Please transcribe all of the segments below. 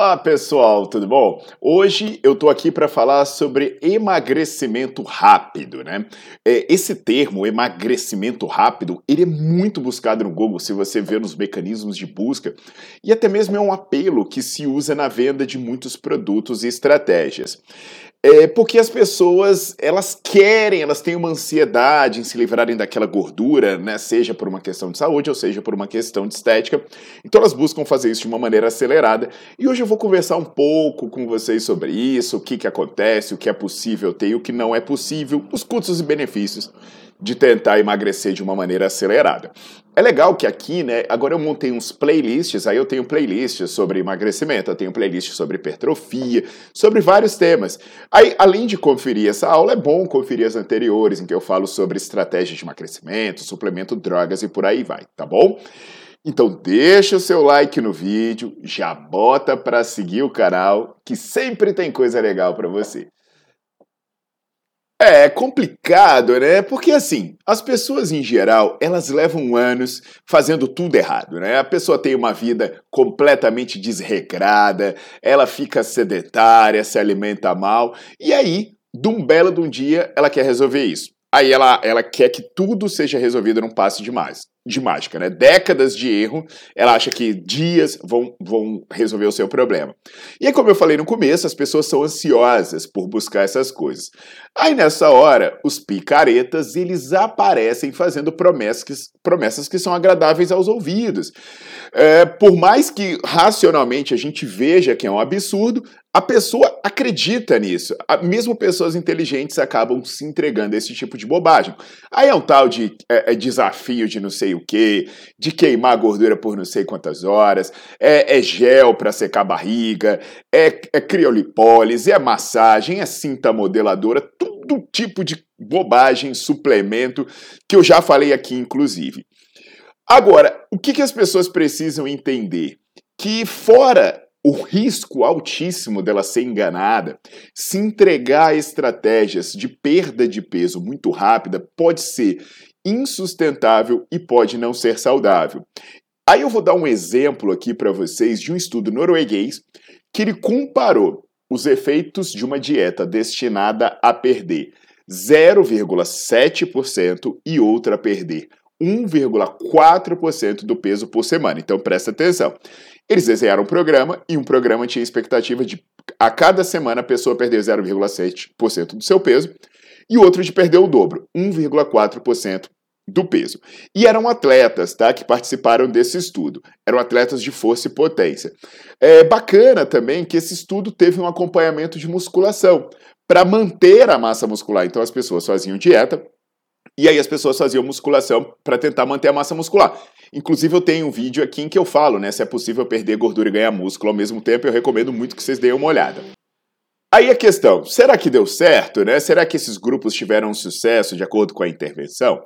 Olá pessoal, tudo bom? Hoje eu tô aqui para falar sobre emagrecimento rápido, né? É, esse termo, emagrecimento rápido, ele é muito buscado no Google se você ver nos mecanismos de busca e até mesmo é um apelo que se usa na venda de muitos produtos e estratégias. É porque as pessoas, elas querem, elas têm uma ansiedade em se livrarem daquela gordura, né? Seja por uma questão de saúde ou seja por uma questão de estética. Então elas buscam fazer isso de uma maneira acelerada. E hoje eu vou conversar um pouco com vocês sobre isso, o que, que acontece, o que é possível ter e o que não é possível, os custos e benefícios de tentar emagrecer de uma maneira acelerada. É legal que aqui, né, agora eu montei uns playlists, aí eu tenho playlists sobre emagrecimento, eu tenho playlists sobre hipertrofia, sobre vários temas. Aí, além de conferir essa aula, é bom conferir as anteriores, em que eu falo sobre estratégias de emagrecimento, suplemento, drogas e por aí vai, tá bom? Então deixa o seu like no vídeo, já bota para seguir o canal, que sempre tem coisa legal para você. É complicado, né? Porque assim, as pessoas em geral, elas levam anos fazendo tudo errado, né? A pessoa tem uma vida completamente desregrada, ela fica sedentária, se alimenta mal, e aí, de um belo de um dia, ela quer resolver isso. Aí ela, ela quer que tudo seja resolvido num passe de, mais, de mágica, né? Décadas de erro, ela acha que dias vão, vão resolver o seu problema. E como eu falei no começo, as pessoas são ansiosas por buscar essas coisas. Aí nessa hora, os picaretas, eles aparecem fazendo promessas promessas que são agradáveis aos ouvidos. É, por mais que racionalmente a gente veja que é um absurdo, a pessoa acredita nisso. Mesmo pessoas inteligentes acabam se entregando a esse tipo de bobagem. Aí é um tal de é, é desafio de não sei o que, de queimar gordura por não sei quantas horas, é, é gel para secar a barriga, é, é criolipólise, é massagem, é cinta modeladora, todo tipo de bobagem, suplemento, que eu já falei aqui, inclusive. Agora, o que, que as pessoas precisam entender? Que fora o risco altíssimo dela ser enganada, se entregar a estratégias de perda de peso muito rápida pode ser insustentável e pode não ser saudável. Aí eu vou dar um exemplo aqui para vocês de um estudo norueguês que ele comparou os efeitos de uma dieta destinada a perder 0,7% e outra a perder 1,4% do peso por semana. Então presta atenção. Eles desenharam um programa e um programa tinha expectativa de a cada semana a pessoa perder 0,7% do seu peso e outro de perder o dobro, 1,4% do peso. E eram atletas, tá, que participaram desse estudo. Eram atletas de força e potência. É bacana também que esse estudo teve um acompanhamento de musculação para manter a massa muscular. Então as pessoas faziam dieta e aí as pessoas faziam musculação para tentar manter a massa muscular. Inclusive eu tenho um vídeo aqui em que eu falo, né, se é possível perder gordura e ganhar músculo ao mesmo tempo, eu recomendo muito que vocês deem uma olhada. Aí a questão, será que deu certo, né? Será que esses grupos tiveram sucesso de acordo com a intervenção?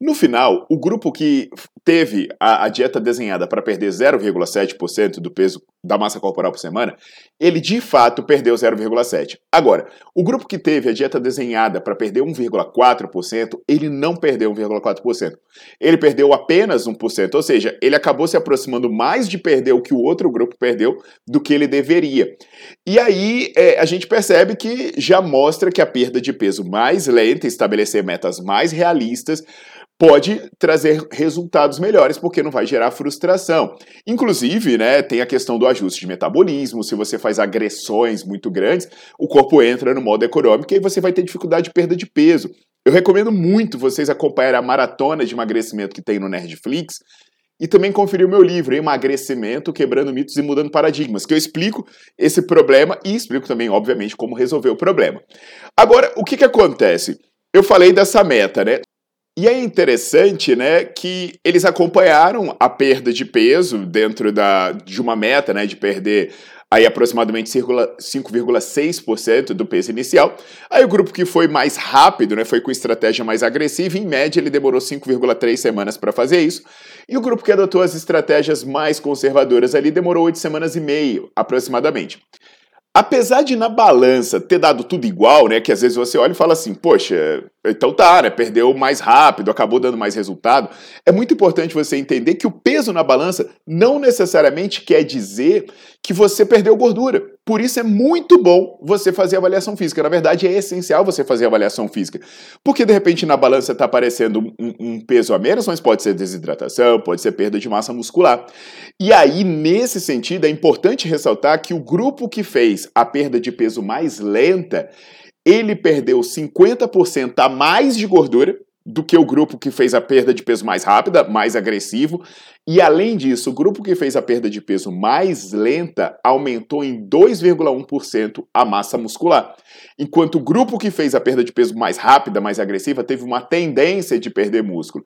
No final, o grupo que teve a, a dieta desenhada para perder 0,7% do peso da massa corporal por semana, ele de fato perdeu 0,7%. Agora, o grupo que teve a dieta desenhada para perder 1,4%, ele não perdeu 1,4%. Ele perdeu apenas 1%, ou seja, ele acabou se aproximando mais de perder o que o outro grupo perdeu do que ele deveria. E aí é, a gente percebe que já mostra que a perda de peso mais lenta, estabelecer metas mais realistas, pode trazer resultados melhores, porque não vai gerar frustração. Inclusive, né, tem a questão do ajuste de metabolismo, se você faz agressões muito grandes, o corpo entra no modo econômico e você vai ter dificuldade de perda de peso. Eu recomendo muito vocês acompanharem a maratona de emagrecimento que tem no Nerdflix, e também conferir o meu livro, Emagrecimento, Quebrando Mitos e Mudando Paradigmas, que eu explico esse problema e explico também, obviamente, como resolver o problema. Agora, o que, que acontece? Eu falei dessa meta, né? E é interessante, né, que eles acompanharam a perda de peso dentro da, de uma meta, né, de perder aí aproximadamente 5,6% do peso inicial. Aí o grupo que foi mais rápido, né, foi com estratégia mais agressiva, em média ele demorou 5,3 semanas para fazer isso. E o grupo que adotou as estratégias mais conservadoras ali demorou 8 semanas e meio, aproximadamente. Apesar de na balança ter dado tudo igual, né? Que às vezes você olha e fala assim, poxa, então tá, né? Perdeu mais rápido, acabou dando mais resultado. É muito importante você entender que o peso na balança não necessariamente quer dizer que você perdeu gordura. Por isso é muito bom você fazer avaliação física. Na verdade, é essencial você fazer avaliação física. Porque de repente na balança está aparecendo um, um, peso a menos, mas pode ser desidratação, pode ser perda de massa muscular. E aí, nesse sentido, é importante ressaltar que o grupo que fez a perda de peso mais lenta, ele perdeu 50% a mais de gordura do que o grupo que fez a perda de peso mais rápida, mais agressivo. E além disso, o grupo que fez a perda de peso mais lenta aumentou em 2,1% a massa muscular. Enquanto o grupo que fez a perda de peso mais rápida, mais agressiva, teve uma tendência de perder músculo.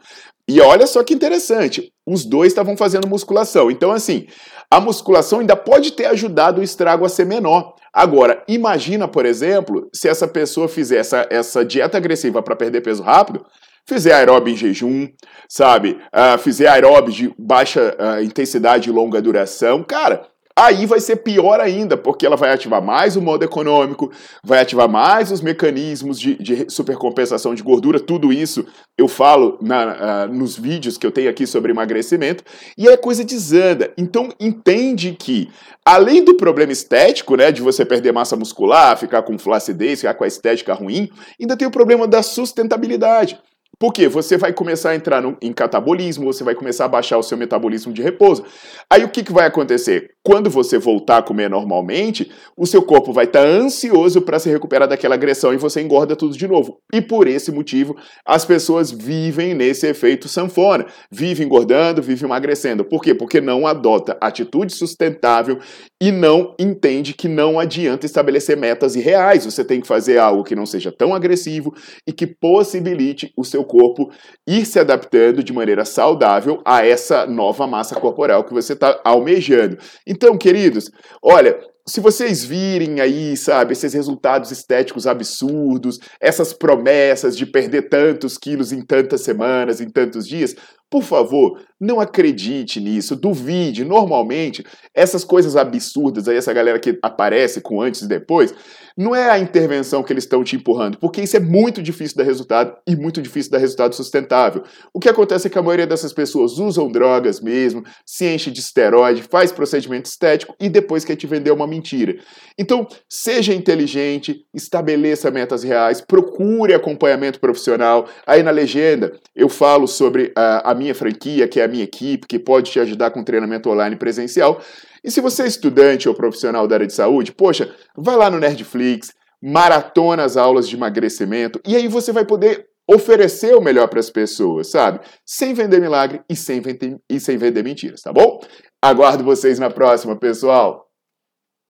E olha só que interessante, os dois estavam fazendo musculação. Então, assim, a musculação ainda pode ter ajudado o estrago a ser menor. Agora, imagina, por exemplo, se essa pessoa fizer essa, essa dieta agressiva para perder peso rápido, fizer aeróbio em jejum, sabe? Uh, fizer aeróbio de baixa uh, intensidade e longa duração, cara, Aí vai ser pior ainda, porque ela vai ativar mais o modo econômico, vai ativar mais os mecanismos de, de supercompensação de gordura, tudo isso eu falo na, uh, nos vídeos que eu tenho aqui sobre emagrecimento, e a coisa desanda. Então entende que, além do problema estético, né, de você perder massa muscular, ficar com flacidez, ficar com a estética ruim, ainda tem o problema da sustentabilidade. Porque você vai começar a entrar no, em catabolismo, você vai começar a baixar o seu metabolismo de repouso. Aí o que, que vai acontecer? Quando você voltar a comer normalmente, o seu corpo vai estar tá ansioso para se recuperar daquela agressão e você engorda tudo de novo. E por esse motivo, as pessoas vivem nesse efeito sanfona. Vivem engordando, vivem emagrecendo. Por quê? Porque não adota atitude sustentável e não entende que não adianta estabelecer metas irreais. Você tem que fazer algo que não seja tão agressivo e que possibilite o seu corpo ir se adaptando de maneira saudável a essa nova massa corporal que você está almejando. Então, queridos, olha, se vocês virem aí, sabe, esses resultados estéticos absurdos, essas promessas de perder tantos quilos em tantas semanas, em tantos dias, por favor, não acredite nisso, duvide. Normalmente, essas coisas absurdas aí, essa galera que aparece com antes e depois, não é a intervenção que eles estão te empurrando, porque isso é muito difícil dar resultado e muito difícil dar resultado sustentável. O que acontece é que a maioria dessas pessoas usam drogas mesmo, se enche de esteroide, faz procedimento estético e depois quer te vender uma mentira. Então, seja inteligente, estabeleça metas reais, procure acompanhamento profissional. Aí na legenda eu falo sobre a, minha franquia, que é a minha equipe, que pode te ajudar com treinamento online presencial. E se você é estudante ou profissional da área de saúde, poxa, vai lá no Nerdflix, maratona as aulas de emagrecimento e aí você vai poder oferecer o melhor para as pessoas, sabe? Sem vender milagre e sem vender, e sem vender mentiras, tá bom? Aguardo vocês na próxima, pessoal!